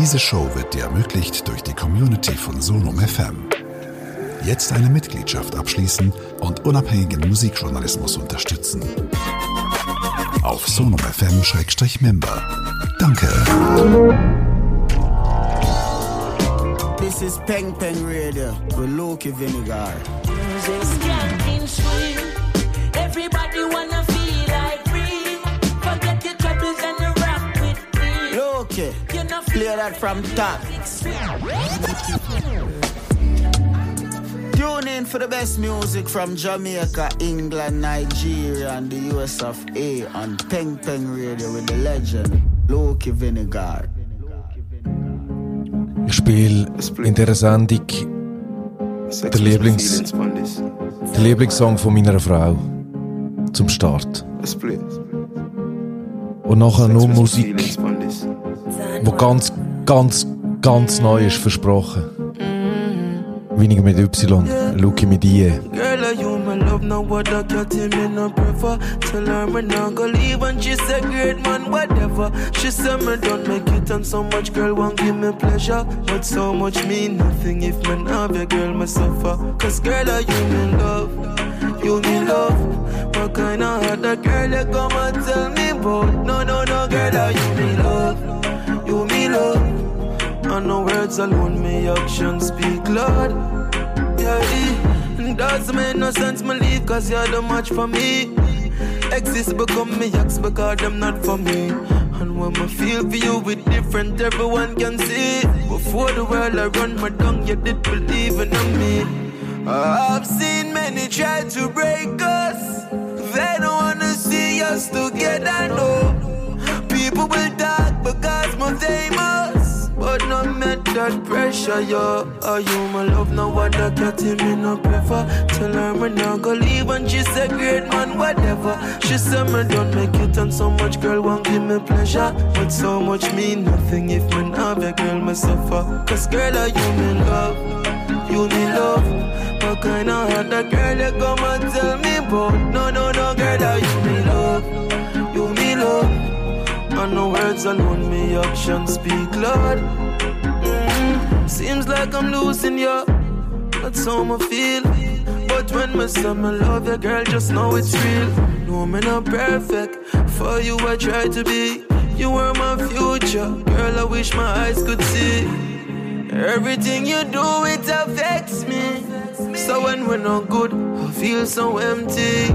Diese Show wird dir ermöglicht durch die Community von Sonum FM. Jetzt eine Mitgliedschaft abschließen und unabhängigen Musikjournalismus unterstützen. Auf sonumfm-member. Danke. This is Peng Peng Radio with Loki Vinegar. Music's getting sweet. Everybody wanna feel like free. Forget your troubles and rock with me. Loki, play that from top. Tune in for the best music from Jamaica, England, Nigeria, and the US of A on Peng Peng Radio with the legend Loki Vinegar. Ich spiele in dieser Sendung der, Lieblings der Lieblingssong von meiner Frau zum Start. Und nachher nur Musik, die ganz, ganz, ganz neu ist versprochen. Weniger mit Y, Luki mit my love? Now what I got him in a prefer. Tell her me not go leave and she said great man, whatever. She said me don't make it and so much girl won't give me pleasure. But so much mean nothing if me have a girl me suffer. Cause girl, are you me love? You me love. What kind of that girl you come and tell me about? No, no, no, girl, are you me love? Love. And no words alone, me actions speak loud. Yeah, eh. it doesn't make no sense me leave cause you're the match for me. Exist become me ex because them not for me. And when me feel for you with different, everyone can see. Before the world I run my tongue, you did believe in me. I've seen many try to break us. They don't wanna see us together, no. People will talk we're famous. But no met that pressure, yo. Are you my love? I got him in a prefer. Tell her me not go leave and she said great man, whatever. She said me don't make it and so much girl won't give me pleasure. But so much mean nothing if me not have a girl me suffer. Cause girl are you me love, you me love. What kind of that girl you come and tell me about? No, no, no, girl are you me you me love. And no words alone, me actions speak loud. Mm, Seems like I'm losing you. That's how I feel. But when me say me love you, girl, just know it's real. No, me not perfect. For you, I try to be. You were my future, girl. I wish my eyes could see. Everything you do, it affects me. So when we're not good, I feel so empty.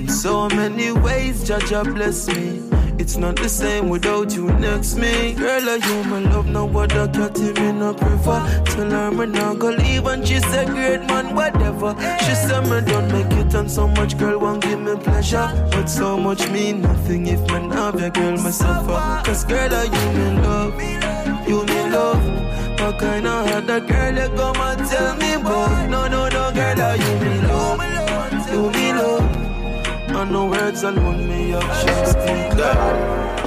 In so many ways, Judge, bless me. It's not the same without you next me. Girl, are you my love? I got him in a prefer. Tell her me not go leave and she said great man, whatever. She said me don't make it and so much girl won't give me pleasure. But so much mean nothing if me not have your girl me suffer. Cause girl, are you me love? You me love. What kind of that girl you come and tell me boy? No, no, no, girl, are you me love? You me love. And no words alone, me actions speak.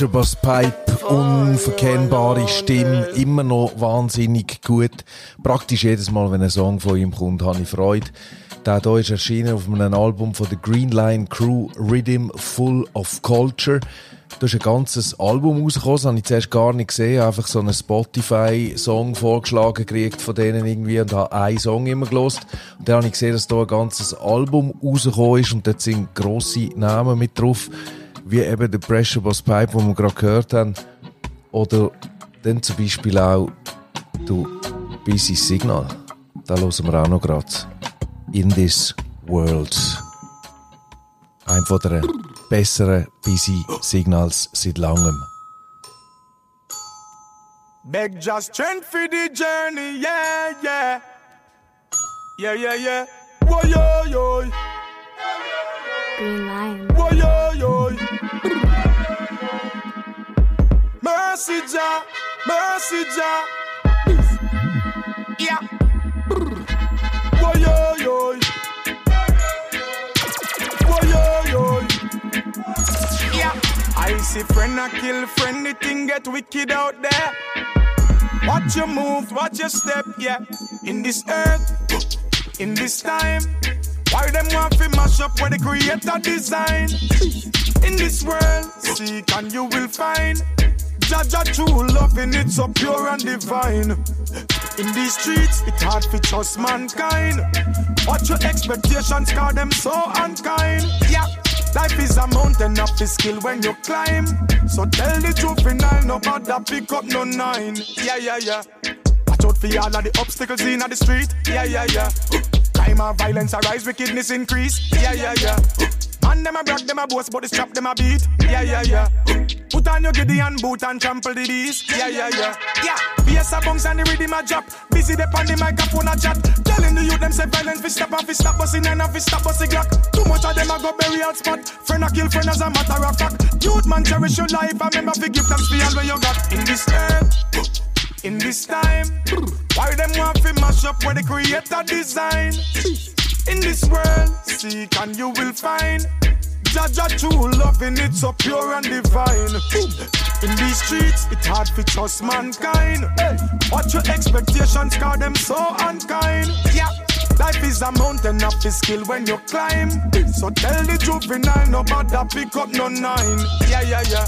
Der Pressure Bass Pipe, unverkennbare Stimme, immer noch wahnsinnig gut. Praktisch jedes Mal, wenn ein Song von ihm kommt, habe ich Freude. Der hier ist erschienen auf einem Album von der Green Line Crew, Rhythm Full of Culture. Da ist ein ganzes Album rausgekommen, das habe ich zuerst gar nicht gesehen. Einfach so einen Spotify-Song vorgeschlagen gekriegt von denen irgendwie und habe einen Song immer gelost. Und dann habe ich gesehen, dass da ein ganzes Album rausgekommen ist und dort sind grosse Namen mit drauf wie eben der Pressure Boss Pipe, den wir gerade gehört haben. Oder dann zum Beispiel auch du Busy Signal. Da hören wir auch noch gerade. In This World. Ein von der besseren Busy Signals seit langem. Beg just strength for the journey, yeah, yeah. Yeah, yeah, yeah. Whoa, yo, yo. Green Lion. Mercy, Jah, mercy, Jah. Yeah. Whoa, yo, yo. Whoa, yo, yo. Yeah. I see friend I kill friend, the thing get wicked out there. Watch your move, watch your step, yeah. In this earth, in this time. Why them want to mash up where the creator design? In this world, seek and you will find. Judge a true loving, in it so pure and divine. In these streets, it hard to trust mankind. Watch your expectations, cause them so unkind. Yeah. Life is a mountain of the skill when you climb. So tell the truth in all, no bother pick up no nine. Yeah, yeah, yeah. Watch out for all of the obstacles in the street. Yeah, yeah, yeah. Crime and violence arise, wickedness increase. Yeah, yeah, yeah. Man, them a brag, them a boast, but the strap them a beat. Yeah, yeah, yeah. Put on your Gideon boot and trample the beast. Yeah, yeah, yeah. Yeah. Bass a bounce and the rhythm a drop. Busy the on the microphone a chat. Telling the youth them say violence fi stop and fi stop busting and fi stop busting glock. Too much of them a go bury burial spot. Friend a kill friend as a matter of fact. Youth man cherish your life and remember fi give thanks fi all when you got in this earth. In this time, why them want fi mash up where the creator design? In this world, seek and you will find. Jaja true love in it so pure and divine. In these streets, it's hard to trust mankind. Watch your expectations, cause them so unkind. Yeah. Life is a mountain of the skill when you climb. So tell the juvenile, no bother pick up no nine. Yeah, yeah, yeah.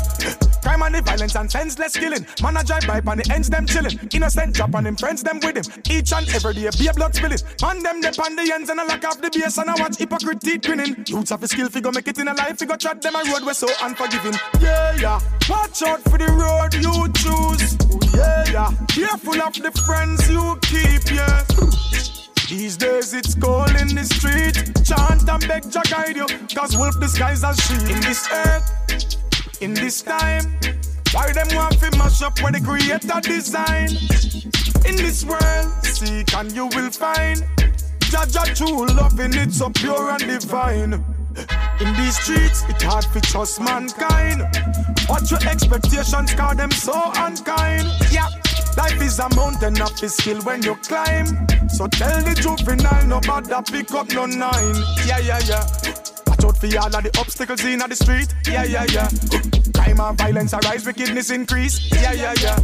Crime and the violence and senseless killing. Man a drive by and the ends them chilling. Innocent drop and him friends them with him. Each and every day be a blood spilling. Man them dip on the ends and a lock off the base and I watch hypocrite teeth grinning. Youths have a skill figure make it in a life figure trot them a road we so unforgiving. Yeah yeah. Watch out for the road you choose. Yeah yeah. Careful of the friends you keep yeah. These days it's cold in the street. Chant and beg Jah guide you. Cause wolf disguise as sheep. In this earth, in this time. Why them want to mash up where the creator design? In this world, seek and you will find. Jaja true love in it so pure and divine. In these streets, it's hard to trust mankind. What your expectations, cause them so unkind. Yeah. Life is a mountain of the skill when you climb. So tell the juvenile, no bother pick up no nine. Yeah, yeah, yeah. Watch out for all of the obstacles in the street. Yeah, yeah, yeah. Crime and violence arise, wickedness increase. Yeah, yeah, yeah.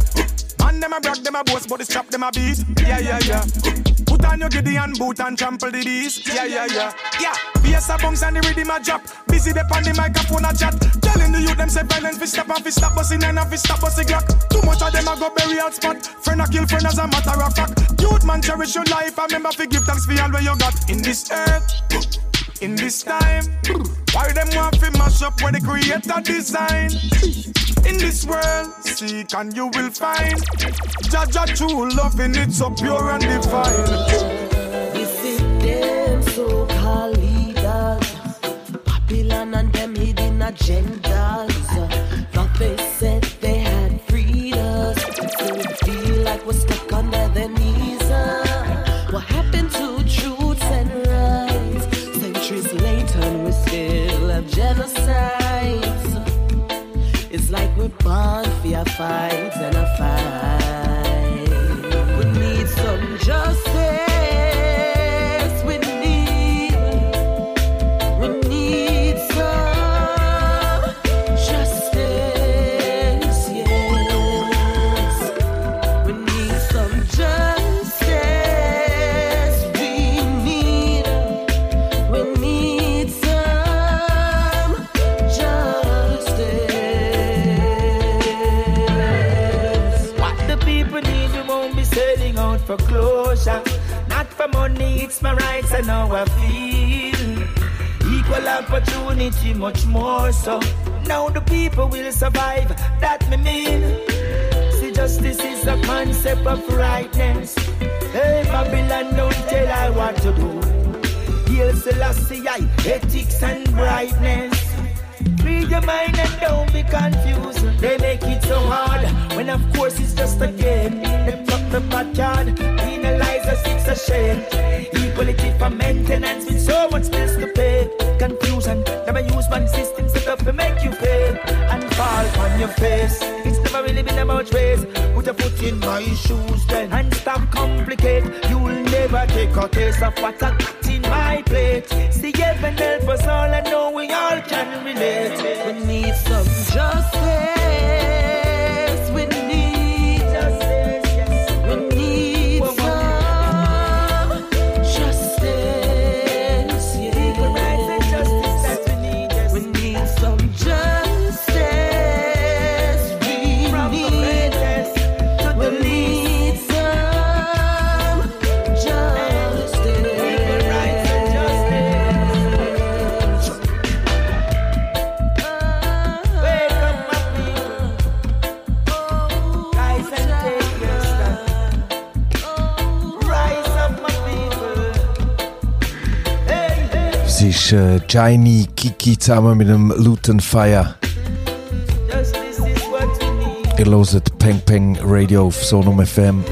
Man, them a brag, them a boast, but the strap them a beat. Yeah, yeah, yeah. On your Gideon boot and trample the beast. Yeah, yeah, yeah. Yeah. Bass a bounce and the rhythm a drop. Busy the on the microphone a chat. Telling the youth them say violent fi stop and fi stop busting and fi stop busting glock. Too much of them a go bury out spot. Friend a kill friend as a matter of fact. Youth man cherish your life. I remember fi give thanks for all where you got in this earth. In this time, why them want to mash up where the creator design? In this world, seek and you will find Jaja true love in it so pure and divine. We see them so-called leaders, Babylon and them hidden agendas. Thought fight and a fight. I feel. Equal opportunity, much more so. Now the people will survive, that me mean. See, justice is a concept of rightness. Hey, Babylon, don't tell I what to do. Hail Selassie, I, ethics and brightness. Free your mind and don't be confused. They make it so hard when, of course, it's just a game. Them fuck the backyard, penalize us, it's a shame. Equality for maintenance with so much bills to pay. Confusion, never use one system set up to make you pay and fall on your face. It's never really been about race. Put a foot in my shoes then and stop complicate. You'll never take a taste of what I got in my plate. See heaven help us all, I know we all can relate. We need some justice. Ist äh, Shiny Kiki zusammen mit dem Luton Fire. Ihr hört Peng Peng Radio auf Sonum FM.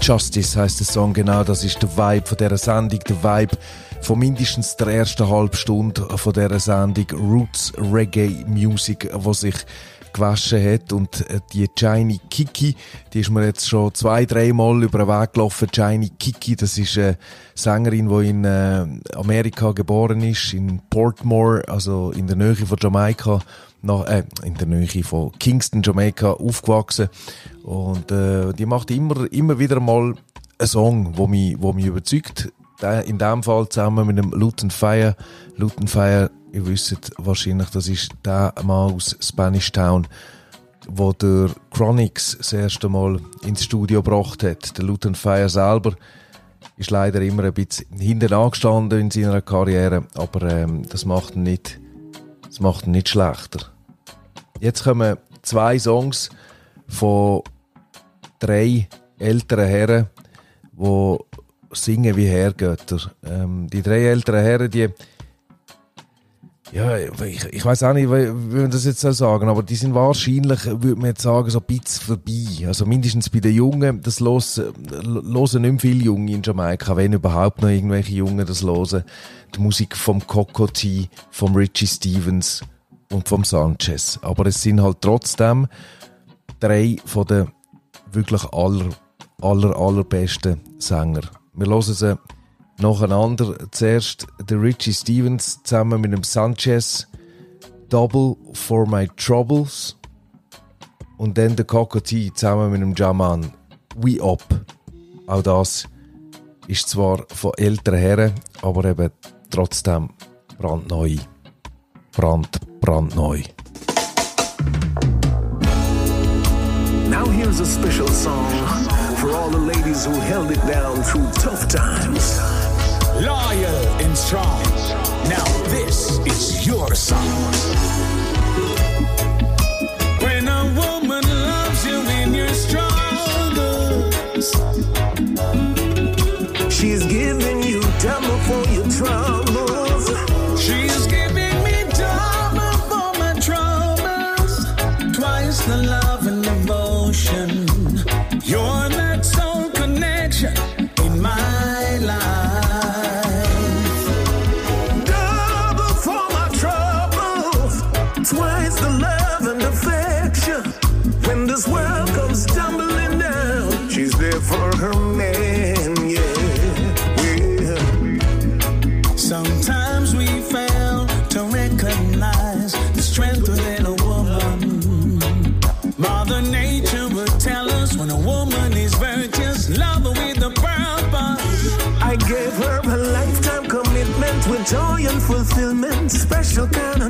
Justice heißt der Song genau, das ist der Vibe von dieser Sendung, der Vibe von mindestens der ersten halben Stunde von dieser Sendung Roots Reggae Music, wo sich gewaschen hat und äh, die Shiny Kiki, die ist mir jetzt schon zwei, dreimal über den Weg gelaufen. Shiny Kiki, das ist eine Sängerin, die in äh, Amerika geboren ist, in Portmore, also in der Nähe von Jamaika, nach, äh, in der Nähe von Kingston, Jamaika, aufgewachsen. Und äh, die macht immer, immer wieder mal einen Song, wo mich, wo mich überzeugt. Der- In dem Fall zusammen mit dem Luton Fire. Luton Fire, ihr wisst wahrscheinlich, das ist der Mann aus Spanish Town, wo der Chronix das erste Mal ins Studio gebracht hat. Der Luton Fire selber ist leider immer ein bisschen hinten angestanden in seiner Karriere, aber ähm, das macht ihn nicht, das macht ihn nicht schlechter. Jetzt kommen zwei Songs von drei älteren Herren, die singen wie Herrgötter. Ähm, die drei älteren Herren, die ja, ich, ich weiß auch nicht, wie, man das jetzt soll sagen, aber die sind wahrscheinlich, würde man jetzt sagen, so ein bisschen vorbei. Also mindestens bei den Jungen, das hören nicht mehr viele Junge in Jamaika, wenn überhaupt noch irgendwelche Jungen das hören. Die Musik vom Coco T, vom Richie Stevens und vom Sanchez. Aber es sind halt trotzdem drei von den wirklich aller, aller, allerbesten Sänger. Wir hören sie nacheinander. Zuerst der Richie Stevens zusammen mit dem Sanchez. Double for my troubles. Und dann der Coco T zusammen mit dem Jaman. We Up. Auch das ist zwar von älteren Herren, aber eben trotzdem brandneu. Brand, brandneu. Now here's a special song for all the ladies who held it down through tough times. Loyal and strong. Now this is your song. Joy and fulfillment, special kind of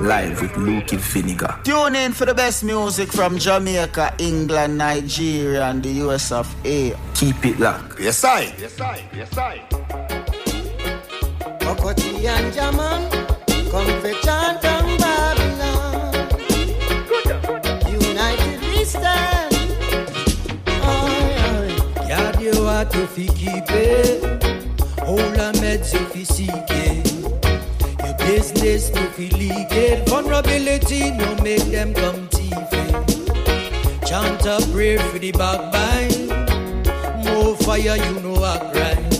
Live with Luke Vinegar. Tune in for the best music from Jamaica, England, Nigeria, and the US of A. Keep it locked. Yes, I. Yes, I. Yes, I. Okoti and Jaman, come for chant on Babylon. United we stand. Aye, aye. Yard you want to fi keep it. Hold a meds you business no leak it. Vulnerability no make them come it. Chant a prayer for the backbite. More fire you know I grind.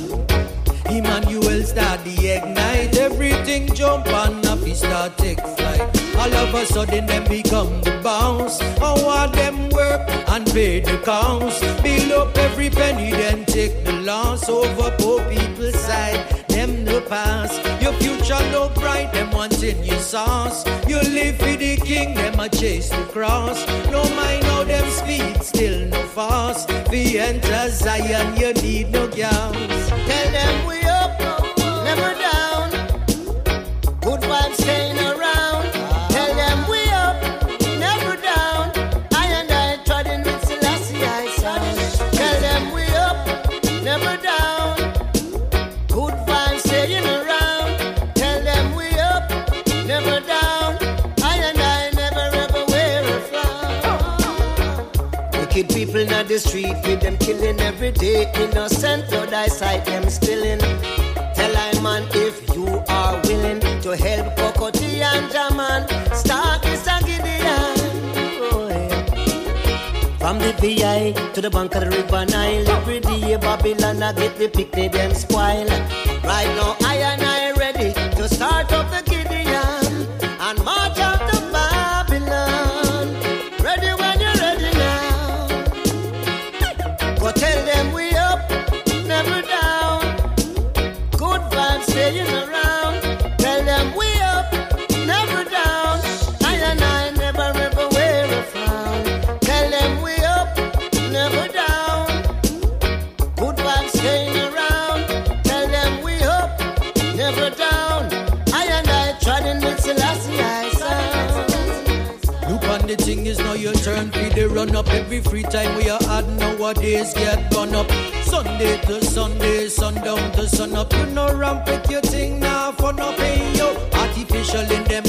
Emmanuel start the ignite. Everything jump and a fi start take flight. All of a sudden them become the bounce. I want them work and pay the counts. Build up every penny, then take the loss over poor people's side. Them the past. Your future look bright, them wanting your sauce. You live for the king, them a chase the cross. No mind how them speed, still no fast. The enter Zion, you need no gas. Tell them we people in the street with them killing every day. Innocent blood I sight them spilling. Tell I man if you are willing to help Cocoa Tea and Jaman. Start this. From the VI to the bank of the river Nile, every day Babylon I get the picnic them spoil. Right now I and I ready to start up the every free time we are had nowadays get gone up. Sunday to Sunday, sundown to sun up. You know ramp with your thing now for no pay yo. Artificial in them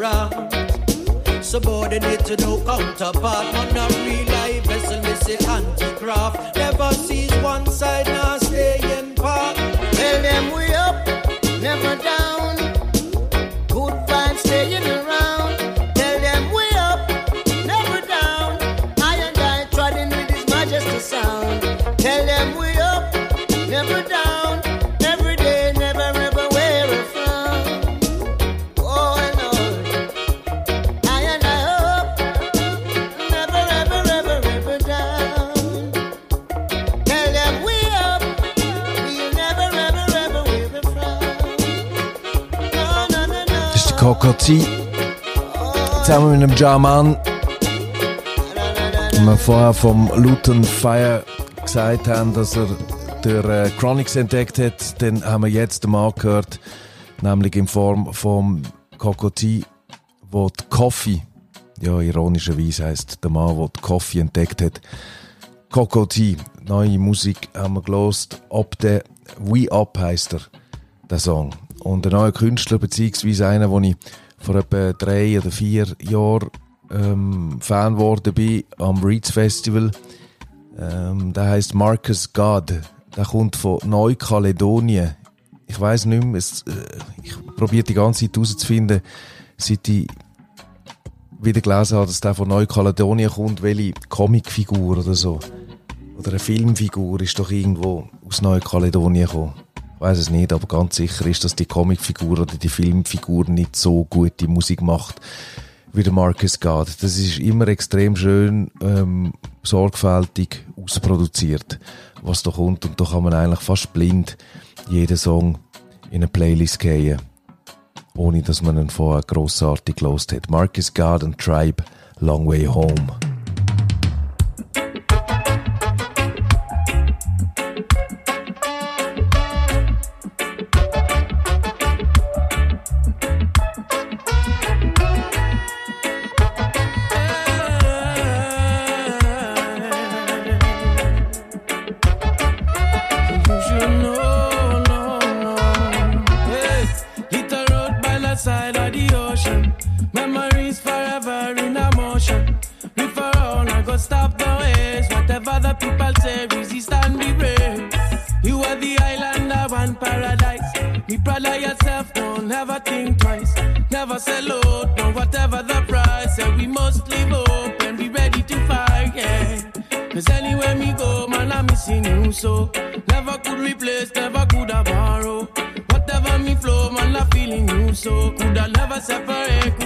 around. Subordinate to no counterpart, man a real life vessel, me say anti-craft. Never sees one side, now stay in part. Tell them we up, never down. Good vibes staying Kokoti. Zusammen mit dem Jaman. Und wir vorher vom Luton Fire gesagt haben, dass er der äh, Chronix entdeckt hat, dann haben wir jetzt den Mann gehört, nämlich in Form vom Kokoti, wo die Coffee, ja ironischerweise heisst der Mann, der die Coffee entdeckt hat, Kokoti, neue Musik haben wir gelost, ob der We Up heisst er, der Song. Und ein neuer Künstler, beziehungsweise einer, wo ich vor etwa drei oder vier Jahren ähm, Fan geworden bin am Reeds Festival. Ähm, der heißt Marcus God. Der kommt von Neukaledonien. Ich weiß nicht mehr, es, äh, ich probiere die ganze Zeit herauszufinden, seit ich wieder gelesen habe, dass der von Neukaledonien kommt, welche Comicfigur oder so. Oder eine Filmfigur ist doch irgendwo aus Neukaledonien gekommen. Weiß es nicht, aber ganz sicher ist, dass die Comicfigur oder die Filmfigur nicht so gute Musik macht wie der Marcus God. Das ist immer extrem schön ähm, sorgfältig ausproduziert, was da kommt. Und da kann man eigentlich fast blind jeden Song in eine Playlist gehen, ohne dass man ihn vorher grossartig gelost hat. Marcus God und Tribe, Long Way Home. Never sell out, no whatever the price. And we must live up and be ready to fight, yeah. Cause anywhere me go, man, I'm missing you so. Never could replace, never could have borrow. Whatever me flow, man, I'm feeling you so. Could I never separate,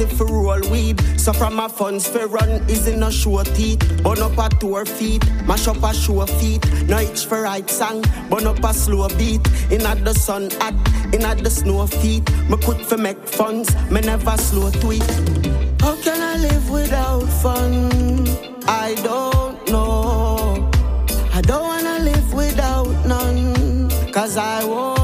if we roll weed. So from my funds for run is in a show teeth. Burn up a tour feet, mash up a show feet. No itch for right song, burn up a slow beat. In at the sun hot, in at the snow feet. Me quick for make funds, me never slow tweet. How can I live without fun? I don't know. I don't wanna live without none, cause I won't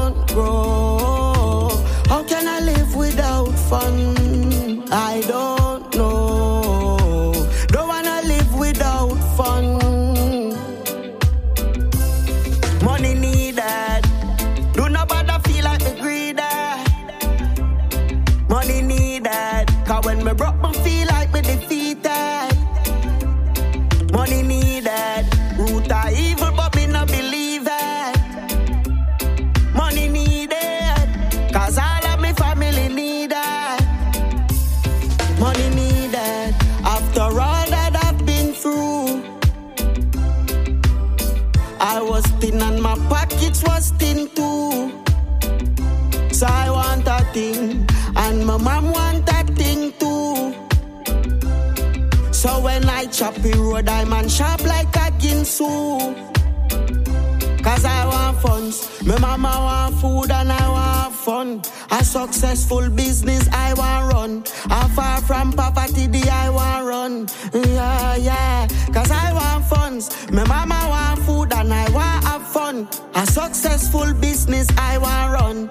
The road, I'm on sharp like a ginsu. Cause I want funds. My mama want food and I want fun. A successful business I want run. I'm far from poverty, the I want run. Yeah, yeah. Cause I want funds. My mama want food and I want have fun. A successful business I want run.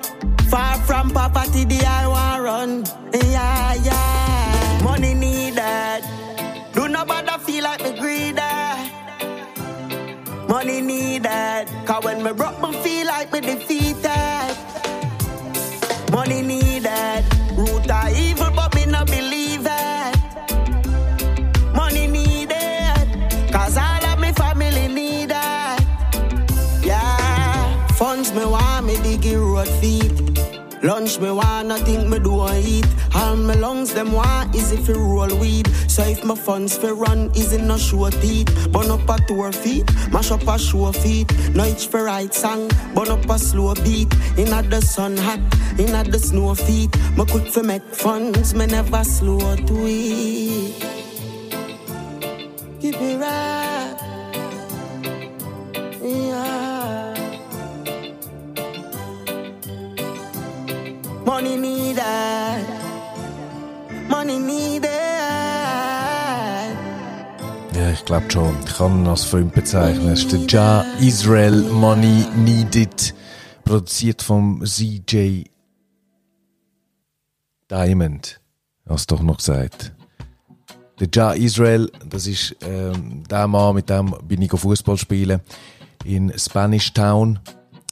Far from poverty, the I want run. Yeah, yeah. Money needed nobody feel like me greedy. Money needed. Cause when me broke, me feel like me defeated. Money needed. Root are evil, but me no believe it. Money needed. Cause all of me family need it. Yeah. Funds me want me diggy road feet. Lunch me want, I think me do I eat. All my lungs them want is if you roll weed. So if my funds fi run, is in no show teeth. Burn up a tour feet, mash up a show feet. No itch for right song, burn up a slow beat. In at the sun hot, in at the snow feet. Me quick fi make funds, me never slow to eat. Keep it right, Money needed. Money needed. Ja, ich glaube schon. Ich kann ihn als Film bezeichnen. Es ist der Ja Israel Money Needed, produziert vom CJ Diamond. Hast doch noch gesagt. Der Ja Israel, das ist ähm, der Mann, mit dem bin ich Fußball spielen in Spanish Town.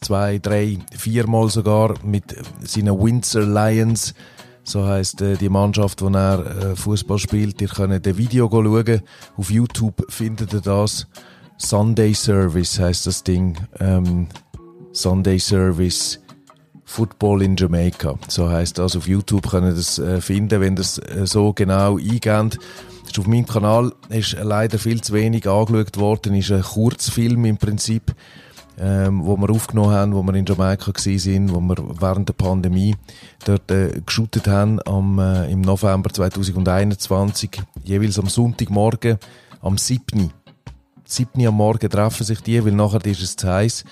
Zwei, drei, viermal sogar mit seinen Windsor Lions. So heißt äh, die Mannschaft, wo er äh, Fußball spielt. Ihr könnt ein Video schauen. Auf YouTube findet ihr das. Sunday Service heißt das Ding. Ähm, Sunday Service Football in Jamaica. So heißt das. Auf YouTube könnt ihr das äh, finden, wenn ihr das äh, so genau eingebt. Das ist auf meinem Kanal ist leider viel zu wenig angeschaut worden. Ist ein Kurzfilm im Prinzip ähm, wo wir aufgenommen haben, wo wir in Jamaika gewesen sind, wo wir während der Pandemie dort äh, geshootet haben am, äh, im November 2021, jeweils am Sonntagmorgen, am 7. 7. am Morgen treffen sich die, weil nachher ist es zu heiß.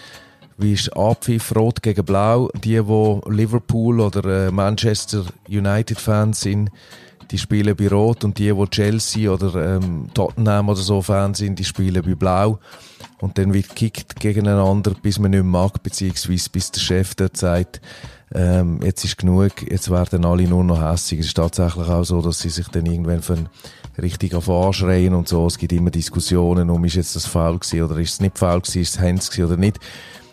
Wie ist Abpfiff Rot gegen Blau? Die, die Liverpool oder äh, Manchester United Fans sind, die spielen bei Rot und die, die Chelsea oder ähm, Tottenham oder so Fans sind, die spielen bei Blau. Und dann wird gekickt gegeneinander, bis man nicht mag, beziehungsweise bis der Chef dort sagt, ähm, jetzt ist genug, jetzt werden alle nur noch hässig. Es ist tatsächlich auch so, dass sie sich dann irgendwann von richtig auf anschreien und so. Es gibt immer Diskussionen um, ist jetzt das faul gewesen oder ist es nicht faul gewesen, ist es Hands gewesen oder nicht.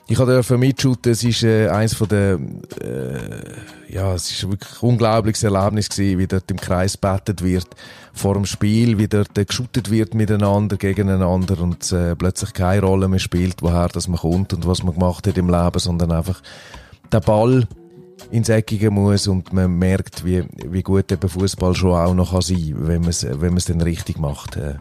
Ich habe dürfen mitshooten, es ist äh, eins von der, äh, ja, es ist wirklich ein unglaubliches Erlebnis gewesen, wie dort im Kreis bettet wird vor dem Spiel, wie dort äh, geshootet wird miteinander, gegeneinander und äh, plötzlich keine Rolle mehr spielt, woher das man kommt und was man gemacht hat im Leben, sondern einfach der Ball ins Eckige muss und man merkt, wie, wie gut eben Fußball schon auch noch kann sein kann, wenn man es wenn man's dann richtig macht. Äh,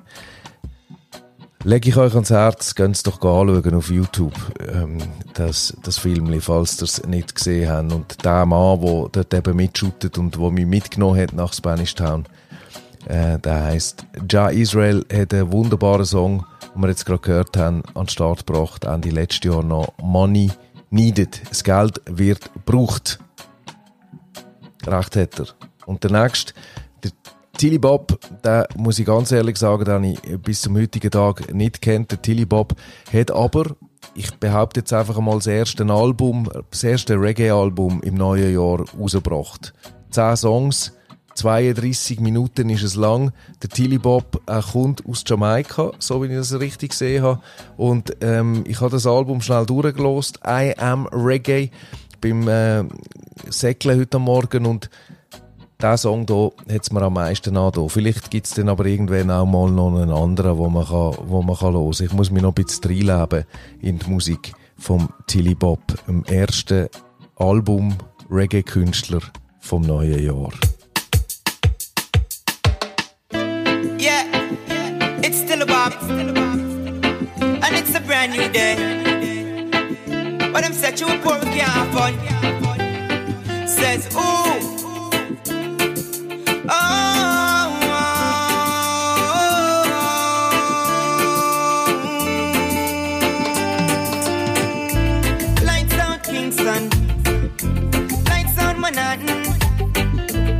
Lege ich euch ans Herz, könnt es doch anschauen auf YouTube, ähm, das, das Film, falls ihr es nicht gesehen habt. Und der Mann, der dort eben mitschuttet und der mich mitgenommen hat nach Spanish Town, äh, der heisst Ja Israel, hat einen wunderbaren Song, den wir jetzt gerade gehört haben, an den Start gebracht, Ende letztes Jahr noch. Money Needed. Das Geld wird gebraucht. Recht hat er. Und der nächste, der Tilly Bob, den muss ich ganz ehrlich sagen, den ich bis zum heutigen Tag nicht kennt. Der Tilly Bob hat aber, ich behaupte jetzt einfach einmal, das erste Album, das erste Reggae-Album im neuen Jahr rausgebracht. Zehn Songs, 32 Minuten ist es lang. Der Tilly Bob äh, kommt aus Jamaika, so wie ich das richtig gesehen habe. Und ähm, ich habe das Album schnell durchgelost. I Am Reggae beim äh, Säckeln heute Morgen und der Song hier hat es mir am meisten an. Vielleicht gibt es dann aber irgendwann auch mal noch einen anderen, wo man, kann, wo man kann hören kann. Ich muss mich noch ein bisschen reinleben in die Musik vom Tilly Bob, dem ersten Album Reggae-Künstler vom neuen Jahr. Yeah, it's still a bop, and it's a brand new day. But I'm you a poor fun. Says, ooh, Oh, Manhattan.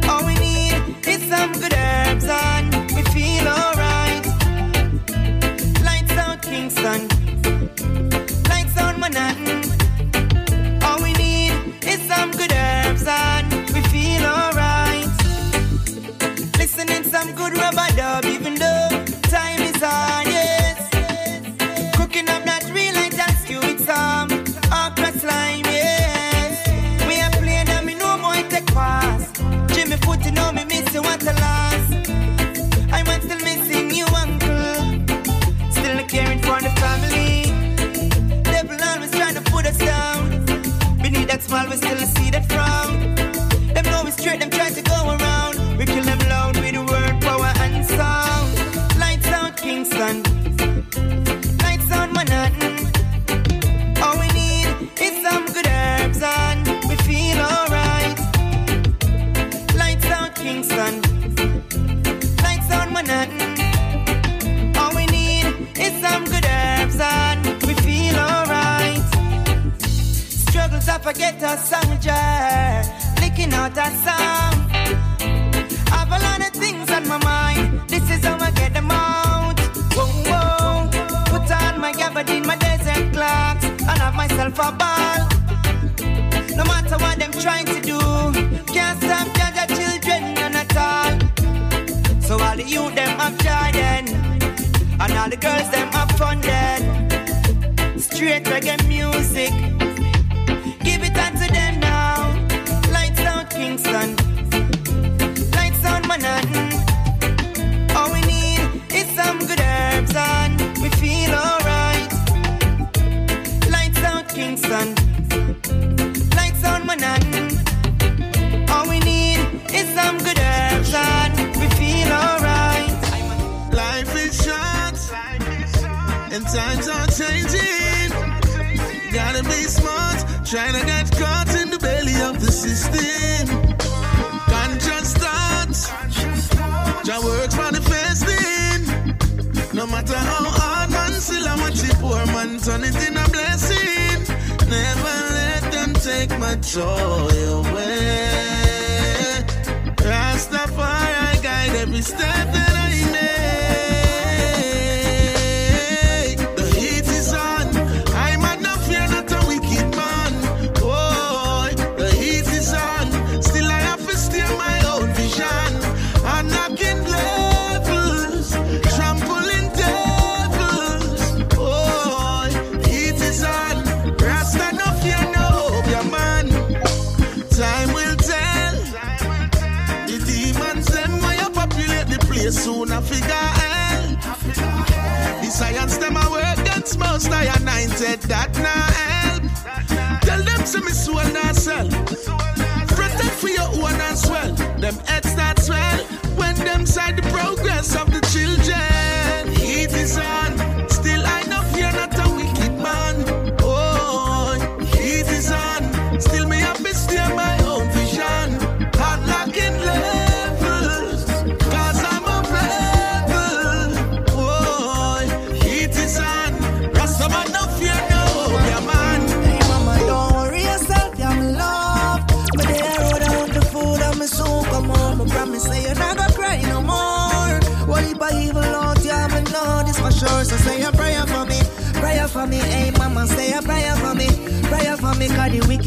All we need is some good herbs and we feel alright. Be smart, to get caught in the belly of the system. Conscious thoughts, Jah works manifesting. No matter how hard man, still I watch the poor man turn it in a blessing. Never let them take my joy away. Rastafari guide every step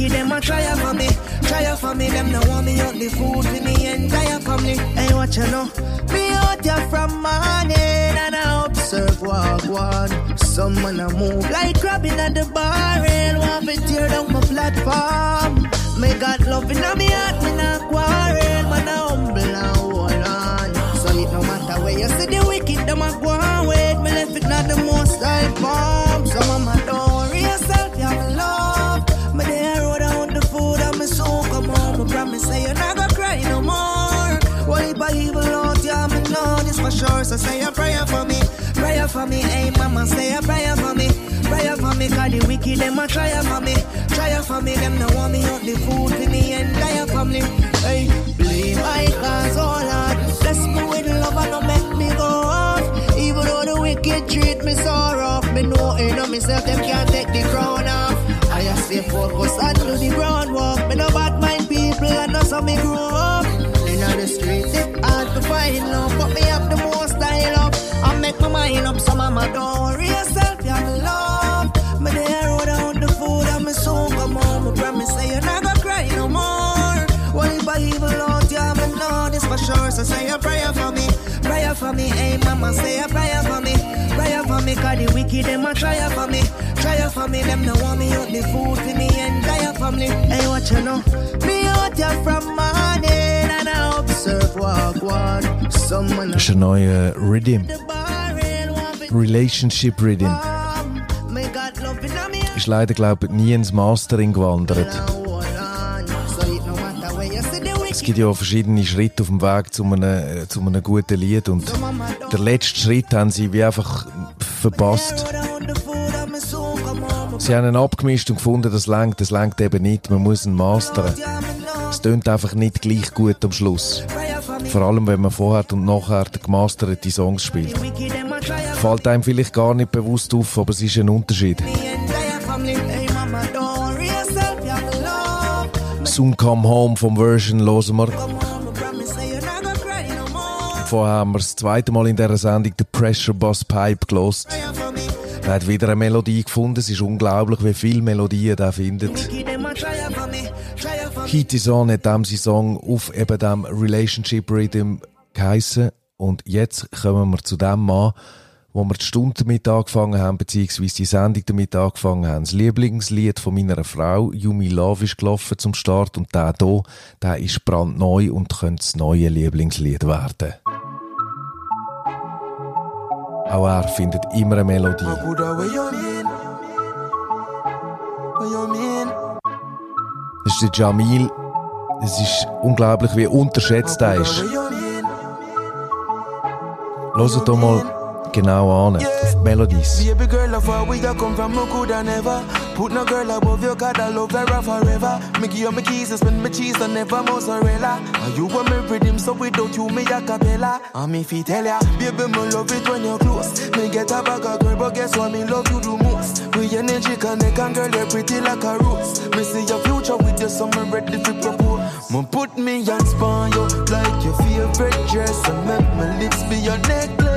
them a try for me, try for me. Them no want me the food for me entire family. Hey, what you know? Me out here from morning and I observe walk one. Someone a move like crabbing at the barrel. Want to tear down my platform. Me got love in me heart, me not Wicked them a try for me, try for me. Them no want me out the food for me entire family. Hey, blame my cause, oh Lord. Bless me with love and don't make me go off. Even though the wicked treat me so rough, me know in of myself them can't take the crown off. I just stay focused and do the groundwork. Me no bad mind people and that's how me grow up. In the streets it's hard to find love, but me have the most style up. I make my mind up, so mama don't yourself, for me. Hey mama, say a prayer for me, prayer for me. Cause the wicked them a try for me, try for me. Them no want me out the food for me entire family. Hey, what you know? Me out here from morning and I observe walk one. Someone Das ist ein neuer Rhythm. Relationship Rhythm. Ist leider, glaube ich, nie ins Mastering gewandert. Gibt ja verschiedene Schritte auf dem Weg zu einem, äh, zu einem guten Lied und der letzte Schritt haben sie wie einfach verpasst. Sie haben ihn abgemischt und gefunden, das langt, das langt eben nicht, man muss ihn mastern. Es tönt einfach nicht gleich gut am Schluss. Vor allem, wenn man vorher und nachher gemasterte Songs spielt. Fällt einem vielleicht gar nicht bewusst auf, aber es ist ein Unterschied. Soon Come Home vom Version hören wir. Vorher haben wir das zweite Mal in dieser Sendung den Pressure Bass Pipe gelost. Er hat wieder eine Melodie gefunden. Es ist unglaublich, wie viele Melodien er findet. Heat is on hat dem sein Song auf eben dem Relationship Rhythm geheissen. Und jetzt kommen wir zu dem Mann, wo wir die Stunde damit angefangen haben, beziehungsweise die Sendung damit angefangen haben. Das Lieblingslied von meiner Frau, Yumi Love, ist gelaufen zum Start und der hier, der ist brandneu und könnte das neue Lieblingslied werden. Auch er findet immer eine Melodie. Das ist der Jamil. Es ist unglaublich, wie unterschätzt er ist. Hört doch mal genau an, die Melodies. Baby girl, of where we come from, no coulda never put no girl above you, cause I love her forever. Me give you my keys, spend my cheese, and never mozzarella. And you want me rhythm, so without you, me a cappella. And me fi tell ya, baby, me love it when you're close. Me get a bag of girl, but guess what, me love you the most. We energy connect, and girl, you're pretty like a rose. Me see your future with you, so me ready to propose. Me put me on you, like your favorite dress, and make my lips be your necklace.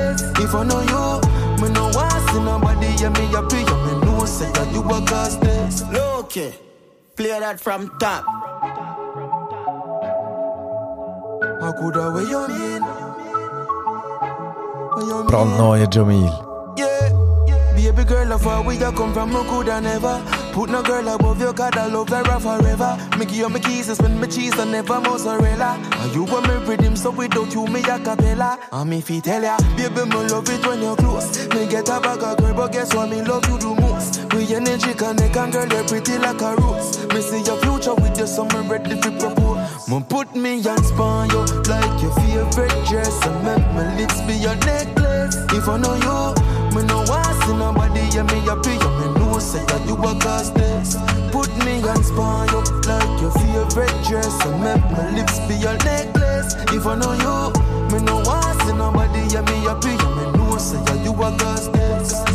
If I know you, me no want see nobody, yeah, me happy, yeah, me know say that you a cause this. Okay, play that from top. I coulda where you mean, where you mean. Jahmiel. Yeah, baby girl, of where we a come from, me coulda never put no girl above you, cause I love her forever. Give you my keys, and spend my cheese, and never mozzarella. And you want me rhythm, so without you, me a cappella. And me fi tell ya, baby, me love it when you're close. Me get a bag of girl, but guess what, me love you the most. We energy connect, and girl, you're pretty like a rose. Me see your future with you, so me ready to propose. Me put me hands on you, like your favorite dress, and make my lips be your necklace. If I know you, me no want see nobody, yeah, me happy, yeah, me know say that you a cause this. Put me hands on you, like your favorite dress, and make my lips be your necklace. If I know you, me no want see nobody, yeah, me happy, yeah, me know say that you a cause this.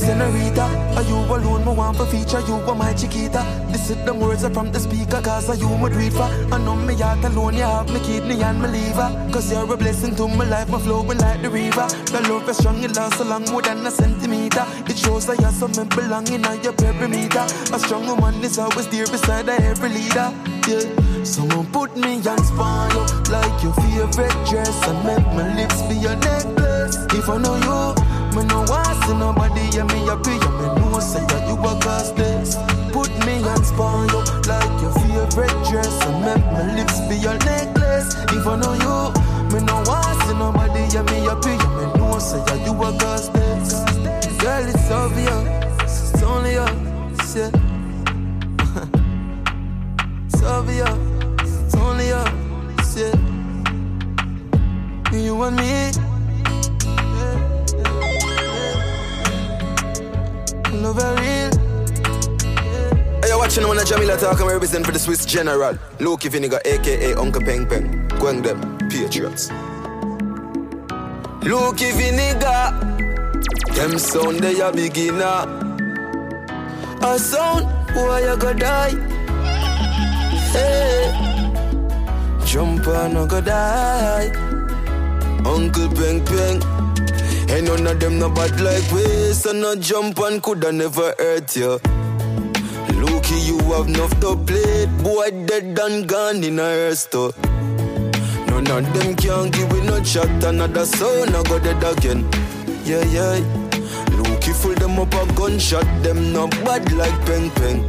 Senorita, are you alone? Me want for feature, you are my chiquita. This is the words are from the speaker, cause are you my dreamer. I know me heart alone, you have me kidney and me liver. Cause you're a blessing to my life, my flow will like the river. The love is strong, it lasts so long, more than a centimeter. It shows that you're something belonging on your perimeter. A strong woman is always there beside every leader. Yeah, someone put me on you, like your favorite dress, and make my lips be your necklace. If I know you, me no want see nobody, yeah, me happy, yeah, me know say that you a cause this. Put me hands on you, like your favorite dress, and make my lips be your necklace. If I know you, me no want see nobody, yeah, me happy, yeah, me know say that you a cause this. Girl, it's obvious, it's only us, yeah. it's obvious, it's only us, yeah. You and me. Love her real. Hey, you watching when Jamila talk, I'm represent for the Swiss General. Luke Vinegar, aka Uncle Peng Peng. Going them, Patriots. Luke Vinegar, them sound they a beginner. A sound, boy, you go die. Hey, jump on, no go die. Uncle Peng Peng. Ain't none of them no bad like we, so no jump and coulda never hurt you. Looky, you have enough to play, boy dead and gone in a too. None of them can give we no shot, another sound I go dead again. Yeah, yeah. Looky, full them up a gunshot, them no bad like peng peng.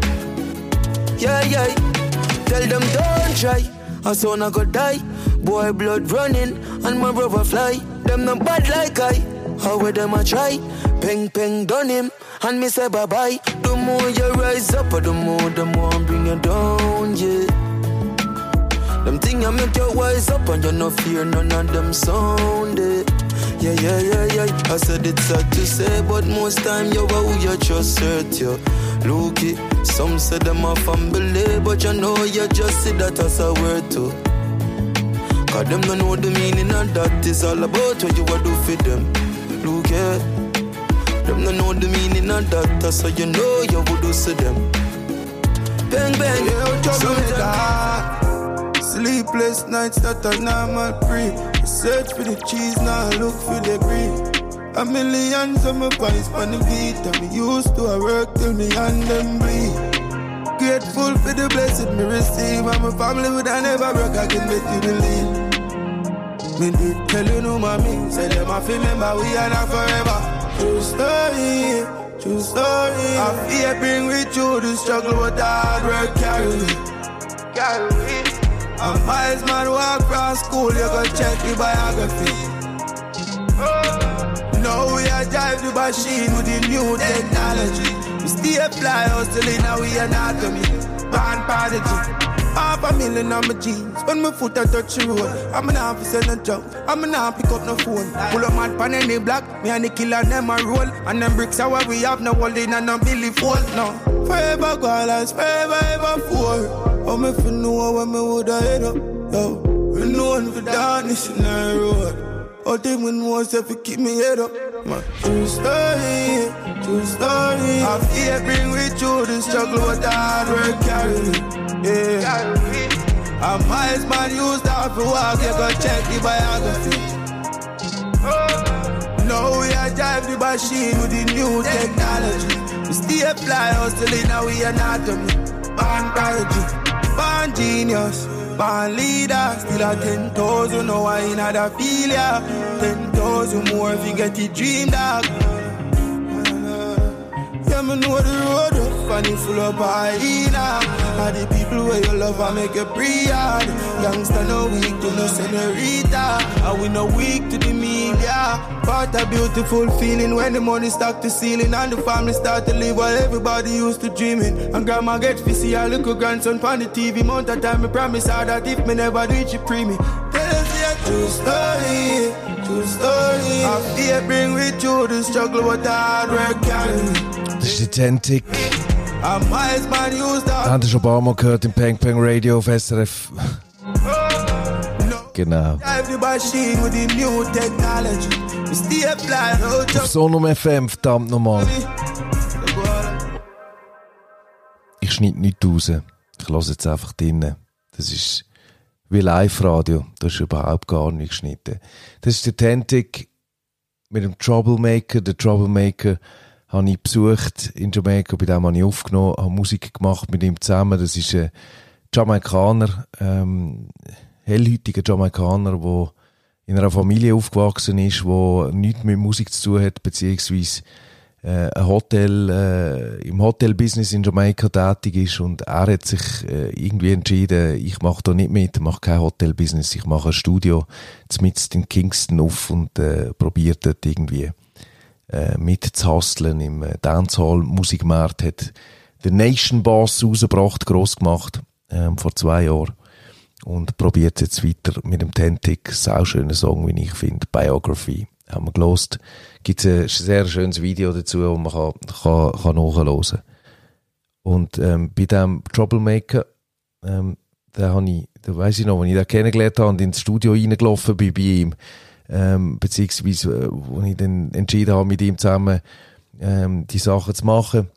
Yeah, yeah. Tell them don't try, a son I go die. Boy blood running, and my brother fly. Them no bad like I. How would them a try? Peng peng done him, and me say bye bye. The more you rise up, the more the more I'm bring you down, yeah. Them thing I make you wise up and you no fear none of them sound it. Yeah, yeah, yeah, yeah. I said it's sad to say, but most time you are who you just hurt you. Look it, some say them a family, but you know you just see that as a word too. Cause them don't know the meaning of that. It's all about what you a do for them. Look yeah. Them don't know the meaning of that. so you know you would do to them. Bang bang, Yeah, sometimes. Sleepless nights that are normal free. I search for the cheese, now I look for the green. A millions of my points on the beat. And me used to I work till me and them bleed. Grateful for the blessing me receive. And my family would I never broke, I can make you believe. Me tell you no mommy. Say them I feel remember we are not forever. True story, true story. I fear bring with you the struggle, but the hard work carry me. Carry me. Miles man walk from school, you go check the biography. Now we are drive the machine with the new technology. We stay fly hustling, now we anatomy. Born prodigy. Half a million on my jeans. When my foot I touch the road, I'm an officer no joke. I'm an pick up no phone. Pull up mad pan any block. Me and the killer them a roll. And them bricks are what we have no holding and no Billy Fold. No. Forever last, forever ever for. Oh me for know when me woulda head up. Yo, we known for darkness in the road. All them when was if you keep me head up. My true story, true story. I fear bring with you the struggle, what the hard work carry. Yeah. I'm highest man used to for walk, you go check the biography. Now we are drive the machine with the new technology. We stay fly hustling, now we anatomy. Born prodigy, born genius, born leader. Still a 10,000, No, I in a failure. 10,000 more if you get the dream, dog. Yeah, me know the road it full of hyena. And the people where you love I make pre hard. Youngster no weak to no senorita. And we no weak to the media. But a beautiful feeling when the money start to ceiling and the family start to live while everybody used to dreaming. And grandma get to see her little grandson on the TV. Mount of time, me promise her that if me never reach it, pre me. Tell us a true story, true story. I fear bring with you the struggle, what hard me. Das ist die Habt ihr schon ein paar Mal gehört im Peng Peng Radio auf SRF? genau. Auf Sonum FM, verdammt nochmal. Ich schneide nichts raus. Ich lasse jetzt einfach drinnen. Das ist wie Live-Radio. Das ist überhaupt gar nicht geschnitten. Das ist der Tentik mit dem Troublemaker. Der Troublemaker habe ich besucht in Jamaika, bei dem habe ich aufgenommen, habe Musik gemacht mit ihm zusammen. Das ist ein Jamaikaner, ähm, hellhäutiger Jamaikaner, der in einer Familie aufgewachsen ist, wo nichts mit Musik zu tun hat, beziehungsweise äh, ein Hotel, äh, im Hotelbusiness in Jamaika tätig ist und er hat sich äh, irgendwie entschieden, ich mache da nicht mit, mache kein Hotelbusiness, ich mache ein Studio mitten in Kingston auf und äh, probiert dort irgendwie äh, mitzuhustlen im äh, Dancehall-Musikmarkt, hat der Nation Boss rausgebracht, gross gemacht, ähm, vor zwei Jahren. Und probiert jetzt weiter mit dem Tentic, sau schöner Song, wie ich finde, Biography. Haben wir gelost. Gibt ein sehr schönes Video dazu, wo man kann, kann, kann nachhören Und, ähm, bei dem Troublemaker, ähm, da ich, da weiss ich noch, als ich den kennengelernt habe und ins Studio reingelaufen bin bei ihm, ähm, beziehungsweise, äh, wo ich dann entschieden habe, mit ihm zusammen ähm, die Sachen zu machen,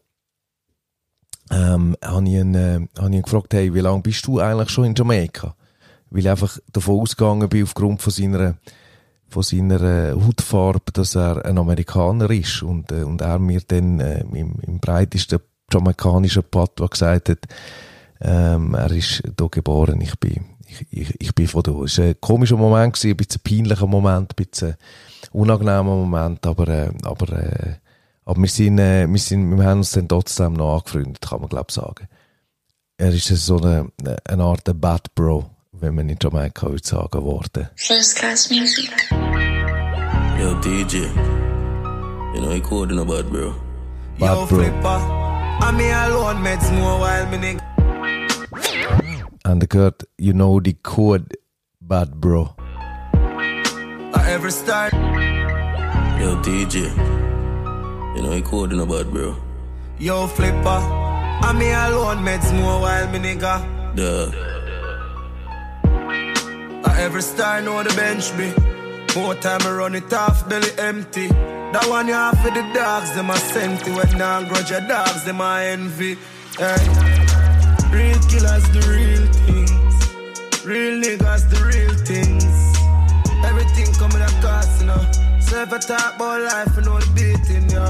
ähm, habe ich, ihn, äh, hab ich ihn gefragt, hey, wie lange bist du eigentlich schon in Jamaika? Weil ich einfach davon ausgegangen bin, aufgrund von seiner, von seiner äh, Hautfarbe, dass er ein Amerikaner ist. Und, äh, und er mir dann äh, im, im breitesten jamaikanischen Patois gesagt hat, ähm, er ist hier geboren, ich bin, ich, ich, ich bin von da. Es war ein komischer Moment, gewesen, ein bisschen peinlicher Moment, ein bisschen unangenehmer Moment, aber, äh, aber, äh, aber wir sind, äh, wir sind, wir haben uns dann trotzdem noch angefreundet, kann man glaube sagen. Er ist so eine, eine Art Bad Bro, wenn man in Jamaika würde sagen, geworden. First class music. Yo, DJ. You know, he cool in about, bro. Bad Yo, Bro. flipper. I'm me alone, meds more while me nigga. Habt ihr gehört, you know the code, bad bro. I ever start. Yo, DJ. You know, he coding about, bro. Yo, flipper. I'm me alone, meds more while me nigga. Duh. I ever star know the bench me. More time I run it off, belly empty. That one you have for the dogs, them a sent you. When now grudge your dogs, them a envy. Hey. Real killers, the real things. Real niggas, the real things. Everything coming at cost, you know. So if I talk about life, you know the beating, yo.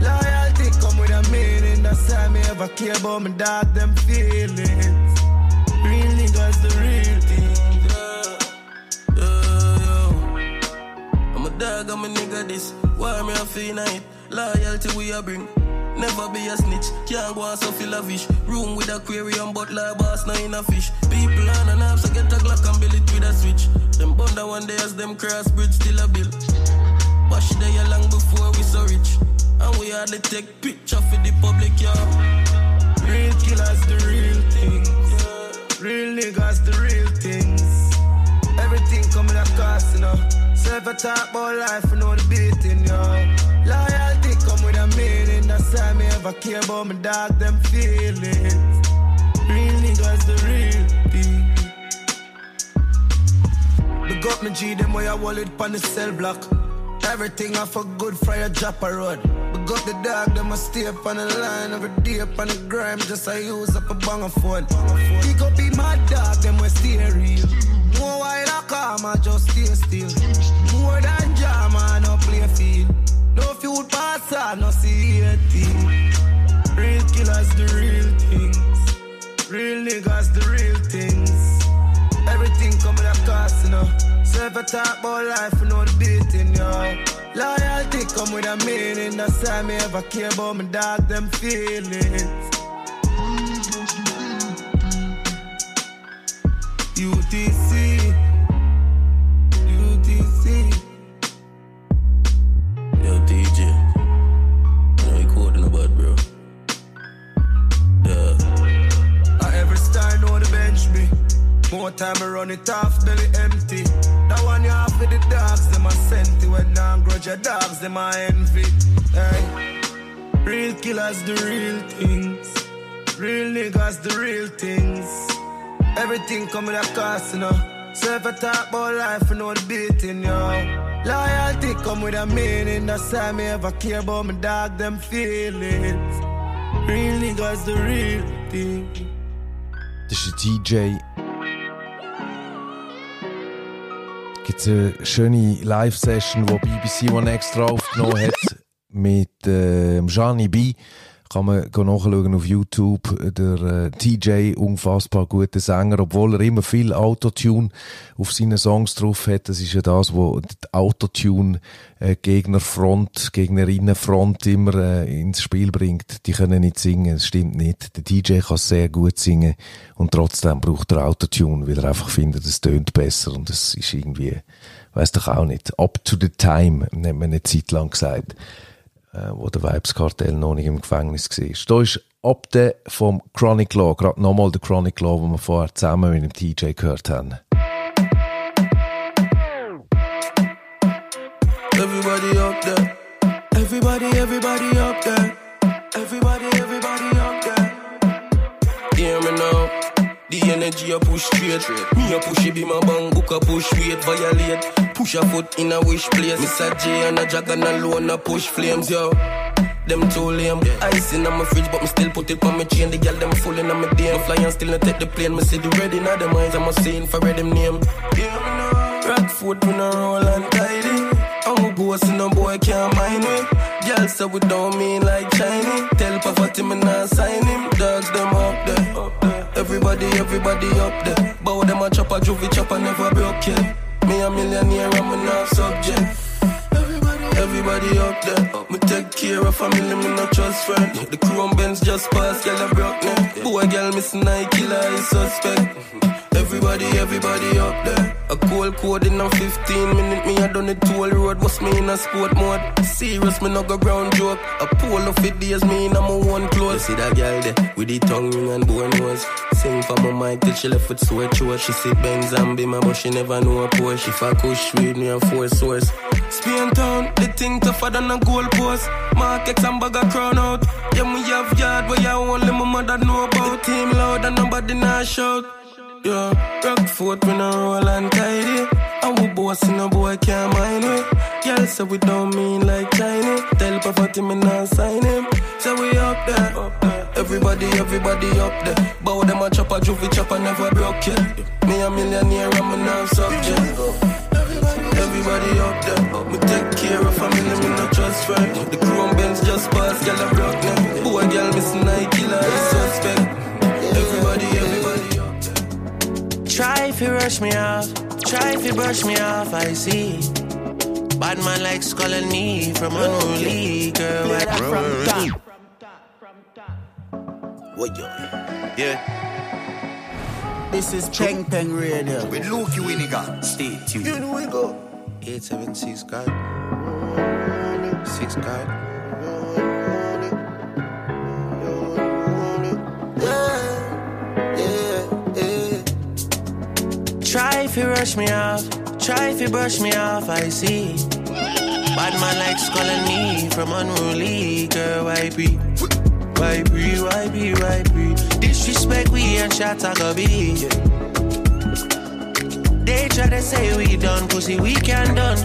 Loyalty come with a meaning. That's why me ever care about my dog, them feelings. Real niggas, the real things. I'm a dog, I'm a nigga this. Why me a feel night? Loyalty we a bring. Never be a snitch, can't go on so feel a fish. Room with aquarium, but like boss, now in a fish. People on and off, so get a Glock and build it with a switch. Them bunda one day as them cross bridge still a bill. Wash it there long before we so rich. And we hardly take picture for the public, yeah. Real killers, the real things. Real niggas, the real things. Everything coming at cost, you know. So about life, you know the beating, yo. Loyalty come with a meaning. Why me ever care about my dog, them feelings. Real niggas, the real thing. Big up me G, them way I wallet on the cell block. Everything off a good fire drop a road. Big up the dog, them a stay up on the line every day up on the grime. Just I use up a banger phone. Pick up be my dog, them we stay real. More while I come, I just stay still. Fuel pass, I no see a thing. Real killers, the real things. Real niggas, the real things. Everything coming at cost, you know. So if I talk about life, you know the beating, yo. Loyalty come with a meaning. That's why me ever care about my dog, them feelings. UTC. Time I run it off, belly empty. That one you have for the dogs, them a. When grudge your dogs, them a envy. Hey. Real killers, the real things. Real niggas, the real things. Everything coming at cost, you know. So if I talk about life, you know the beating, yo. Loyalty come with a meaning. That's why me ever care about my dog, them feelings. Real niggas, the real thing. Ist ein DJ. Gibt eine schöne Live-Session, die BBC One extra aufgenommen hat mit äh, Gianni B. Kann man nachschauen auf YouTube. Der äh, TJ, unfassbar guter Sänger, obwohl er immer viel Autotune auf seinen Songs drauf hat. Das ist ja das, wo die Autotune äh, Gegnerinnenfront immer äh, ins Spiel bringt. Die können nicht singen, das stimmt nicht. Der DJ kann sehr gut singen und trotzdem braucht er Autotune, weil er einfach findet, es tönt besser und es ist irgendwie, weiß doch auch nicht, up to the time, hat man eine Zeit lang gesagt äh, wo der Vibes Kartell noch nicht im Gefängnis war. Da ist ab der vom Chronic Law, gerade nochmal der Chronic Law, den wir vorher zusammen mit dem TJ gehört haben. Everybody up there. Everybody, everybody up there. Everybody, everybody up there. Hear me now. The energy I push straight. Me a push it be my bang book a push weight violate. Push a foot in a wish place. Mr. J and a and alone a push flames yo. Them too lame. Ice in my fridge, but me still put it on my chain. The girl them full in my DM. Fly and still not take the plane. Me see the red in them eyes. I'm a saying for red them name. Me now. Rock foot when I roll and tidy. I'm a boss and no boy can't mind me. Girl say we don't mean like Chinese. Tell poverty me not sign him. Dogs them up there. Up there. Everybody, everybody up there. Bow them a chop a juvie chop a never broke yet. Me a millionaire, I'm a not subject. Everybody up there, me take care of family, me not trust friend. The chrome Benz just passed, girl a broke neck. Boy, girl missing night killer is suspect. Everybody, everybody up there. A cold code in a 15 minute, me I done it toll road, bust me in a sport mode. Serious, me no go ground joke. A polo fit days, me in a my one clothes. You See that girl there, with the tongue ring and bone nose. Sing for my mic till she left with sore throat. She see Benz and be my but she never know a Porsche. If I kush with me a four source. Spain town, the thing tougher than a goal post. Markets and bag a crown out. Yeah, me have yard where you only my mother know about. Team loud and nobody not shout. Yeah, rock foot when I roll and tidy. Our boss and a boy can't mind me. Girl say we don't mean like Chinese. Tell Papa me not sign him. So we up there, up there. Everybody, everybody up there. Bow them a chop a juvie chop a never broke yet. Me a millionaire, I'm a non subject. Everybody up there, me take care of family, me not trust friend. The chrome Benz just pass, girl a broke now. Boy, girl missing Nike, like Try if you rush me off, try if you brush me off, I see. Bad man like skull and knee from unruly girl. Where from top. What yo? Yeah. This is Peng Peng Radio. With Luke Winiga. Stay tuned. You know we go. 876 God. 6 God. Try if you rush me off, try if you brush me off, I see. Bad man like calling me from unruly girl, why be? Why be, why be, why be? Disrespect we and shot I be. They try to say we done, pussy we can done.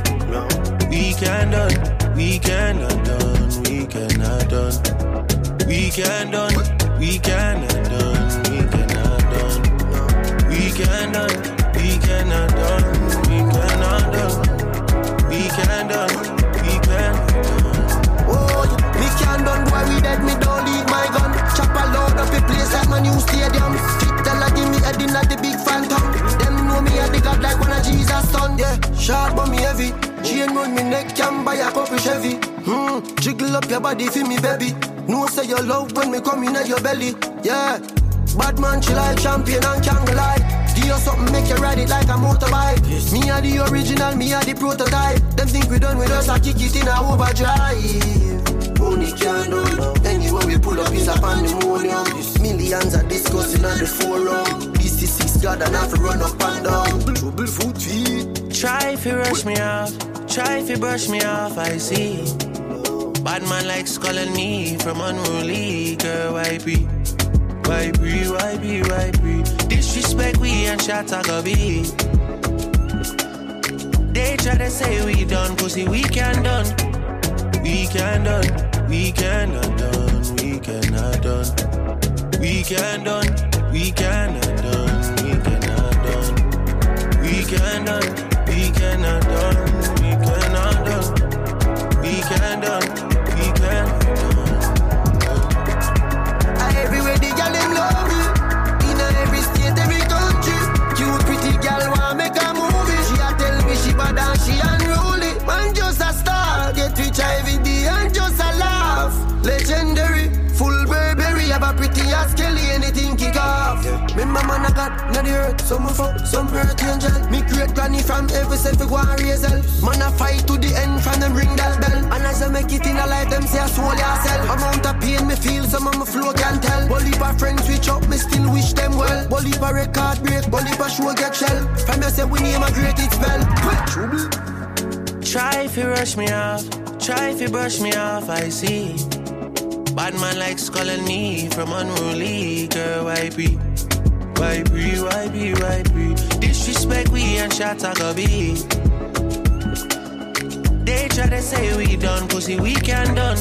We can done, we cannot done, we cannot done. We can done, we cannot done, we cannot done. We can done, we cannot done, we cannot done. We can done, we can Oh, me can done, boy, we dead, me don't leave my gun. Chop a load up a place like my new stadium. Fit her give me in at the big phantom. Them know me at the god like one of Jesus' son, yeah. Sharp but me heavy. Chain round me neck, can buy a couple Chevy. Hmm, jiggle up your body for me, baby. No say your love when me come in at your belly, yeah. Bad man, chill like champion and can't lie. Give you something, make you ride it like a motorbike. Me are the original, me are the prototype. Them think we done with us, I kick it in a overdrive. Money can't done. Anywhere we pull up is a pandemonium. Millions are discussing on the forum. This is six God and have to run up and down. Trouble foot feet. Try if you rush me off, try if you brush me off, I see. Bad man like skull and knee from unruly girl, I be? Why be, why be, why be? Disrespect we and I go be. They try to say we done, pussy we can done. We can done, we cannot done, we cannot done. We can done, we cannot done, we cannot done. We can done, we cannot done, I got not the earth. Some fuck, some earth angel. Me great granny from every self go and raise hell. Man I fight to the end from them ring that bell. And as I make it in a life, them say I soul yourself. Amount of pain me feel, some of my flow can tell. Bully for friends switch up, me still wish them well. Bully for record break, bully for show get shell. From you say we name a great it spell. Try if you rush me off, try if you brush me off, I see. Bad man like skull and knee from unruly girl, why be? Why be, why be, why be? Disrespect we and shot I go be. They try to say we done, pussy we can done.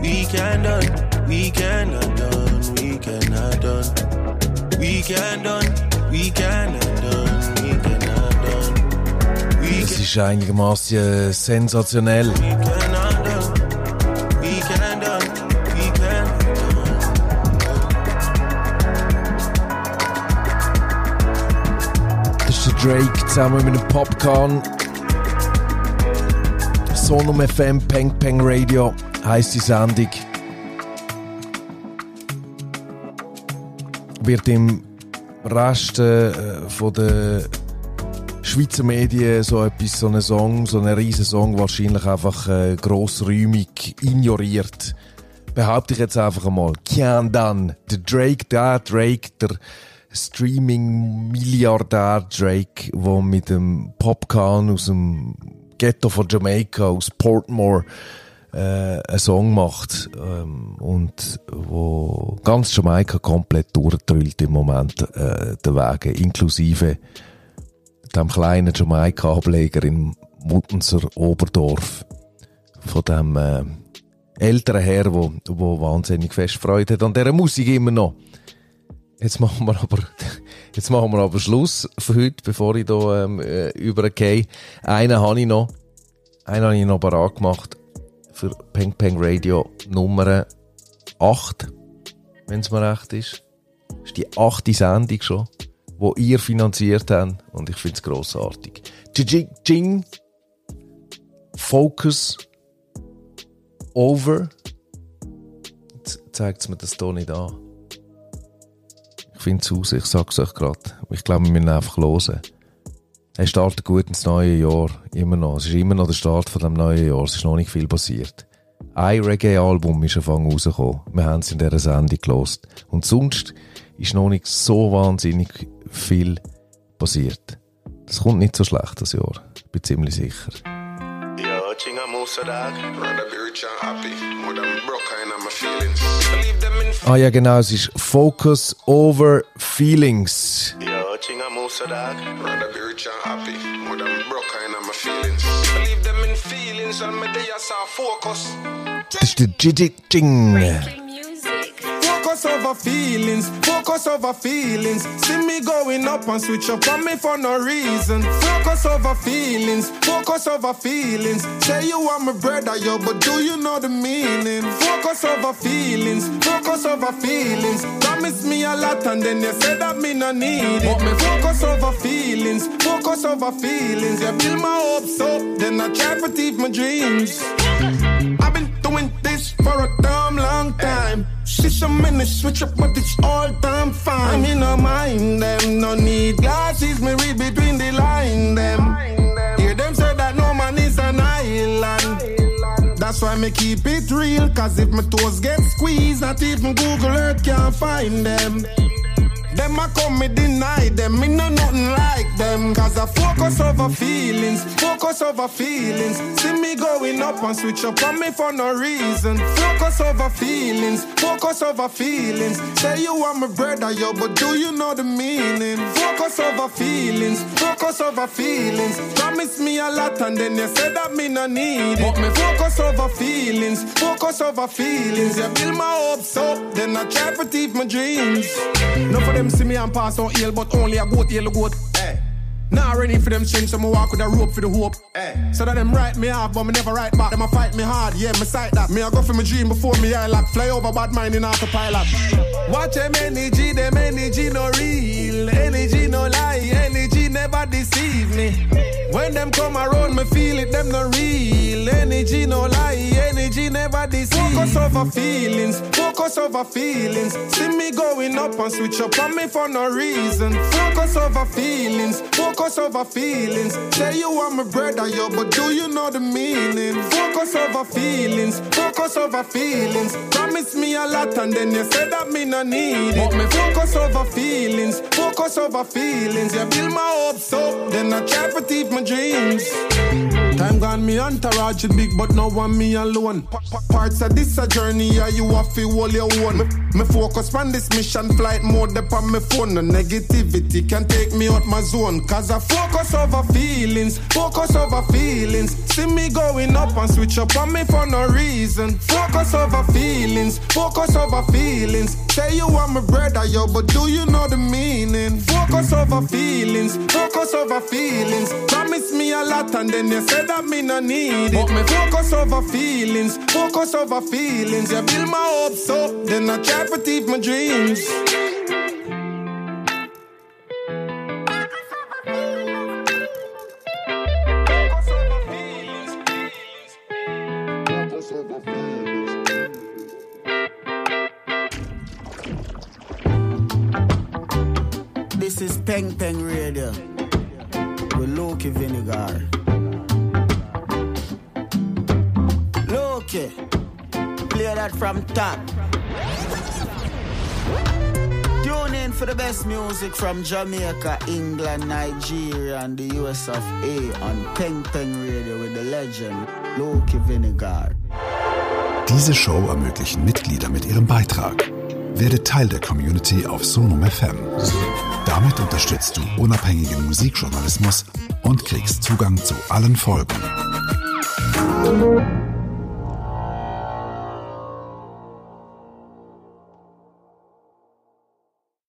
We can done, we cannot done, we cannot done. We can done, we cannot done, we cannot done. We Das ist einigermaßen äh, sensationell. Can we Drake zusammen mit dem Popcorn. Sonum FM Peng Peng Radio heisst die Sendung. Wird im Rest äh, von der Schweizer Medien so etwas, so einen Song, so einen riesen Song wahrscheinlich einfach äh, grossräumig ignoriert. behaupte ich jetzt einfach einmal. Kian dann, der Drake, der Drake, der Streaming-Milliardär Drake, der mit dem Popcan aus dem Ghetto von Jamaika, aus Portmore, äh, einen Song macht ähm, und wo ganz Jamaika komplett durchdrüllt im Moment äh, der Wege, inklusive dem kleinen Jamaika-Ableger in Muttenser Oberdorf von dem äh, älteren Herr, wo, wo wahnsinnig fest Freude hat an dieser Musik immer noch. Jetzt machen wir aber, jetzt machen wir aber Schluss für heute, bevor ich hier ähm, äh, übergehe. Einen habe ich noch, einen habe ich noch parat gemacht für Peng Peng Radio Nummer 8, wenn es mir recht ist. Das ist die achte Sendung schon, wo ihr finanziert habt und ich finde es grossartig. Jing, Jing, Focus, Over. Jetzt zeigt es mir das hier nicht an. Ich finde es aus, ich sage es euch gerade. Ich glaube, wir müssen einfach hören. Er startet gut ins neue Jahr, immer noch. Es ist immer noch der Start von dem neuen Jahr, es ist noch nicht viel passiert. Ein Reggae-Album ist Anfang rausgekommen. Wir haben es in dieser Sendung gelost. Und sonst ist noch nicht so wahnsinnig viel passiert. Das kommt nicht so schlecht, das Jahr. Ich bin ziemlich sicher. Yo, Chinga Musa Dog. Rather be rich and happy. More than broke in my feelings. Believe them in Ah ja, genau, es ist Focus over Feelings. Yo, Chinga Musa Dog. Rather be rich and happy. More than broke in my feelings. Believe them in feelings and me they are focus. Das ist der Gigi Jing. Focus over feelings, focus over feelings. See me going up and switch up on me for no reason. Focus over feelings, focus over feelings. Say you are my brother, yo, but do you know the meaning? Focus over feelings, focus over feelings. Promise me a lot and then you say that me no need it. Me focus over feelings, focus over feelings. You build my hopes up, then I try to thief my dreams. I've been doing this for a damn long time. See some minutes switch up, but it's all time fine. Me no mind them, no need glasses. Me read between the line them. Hear them say that no man is an island. That's why me keep it real. Cause if my toes get squeezed, not even Google Earth can find them. Them I come me deny them, me no nothing like them. Cause I focus over feelings, focus over feelings. See me going up and switch up on me for no reason. Focus over feelings, focus over feelings. Say you are my brother, yo, but do you know the meaning? Focus over feelings, focus over feelings. Promise me a lot and then you say that me no need it. But me focus over feelings, focus over feelings. You build my hopes up, then I try to thief my dreams. No for them see me and pass on ill, but only a goat, yellow goat. Eh. Hey. Now ready for them strings, so me walk with a rope for the hope. Hey. So that them write me off, but me never write back. Them a fight me hard, yeah, me sight that. Me a go for my dream before me eye lock. Fly over bad mind in autopilot. Watch them energy, them energy no real. Energy no lie, energy never deceive me. When them come around, me feel it, them no real. Energy no lie, energy never deceive. Me. Focus over feelings, focus over feelings. See me going up and switch up on me for no reason. Focus over feelings, focus over feelings. Say you are my brother, yo, but do you know the meaning? Focus over feelings, focus over feelings. Promise me a lot and then you say that me no need it. But me focus over feelings, focus over feelings. You build my hopes up, then I try to thief my dreams. Time gone, me entourage big, but no one me alone. Pa- pa- Parts of this a journey, yeah, you have to hold your own. Me, me focus on this mission, flight mode up on my phone. No negativity can take me out my zone. Cause I focus over feelings, focus over feelings. See me going up and switch up on me for no reason. Focus over feelings, focus over feelings. Say you are my brother, yo, but do you know the meaning? Focus over feelings, focus over feelings. Promise me a lot and then you say that me no need it. But me focus over feelings, focus over feelings. You build my hopes up, then I try to thief my dreams. From top. Tune in for the best music from Jamaica, England, Nigeria, and the US of A on Peng Peng Radio with the legend Loki Vinegar. Diese Show ermöglichen Mitglieder mit ihrem Beitrag. Werde Teil der Community auf Sonum FM. Damit unterstützt du unabhängigen Musikjournalismus und kriegst Zugang zu allen Folgen.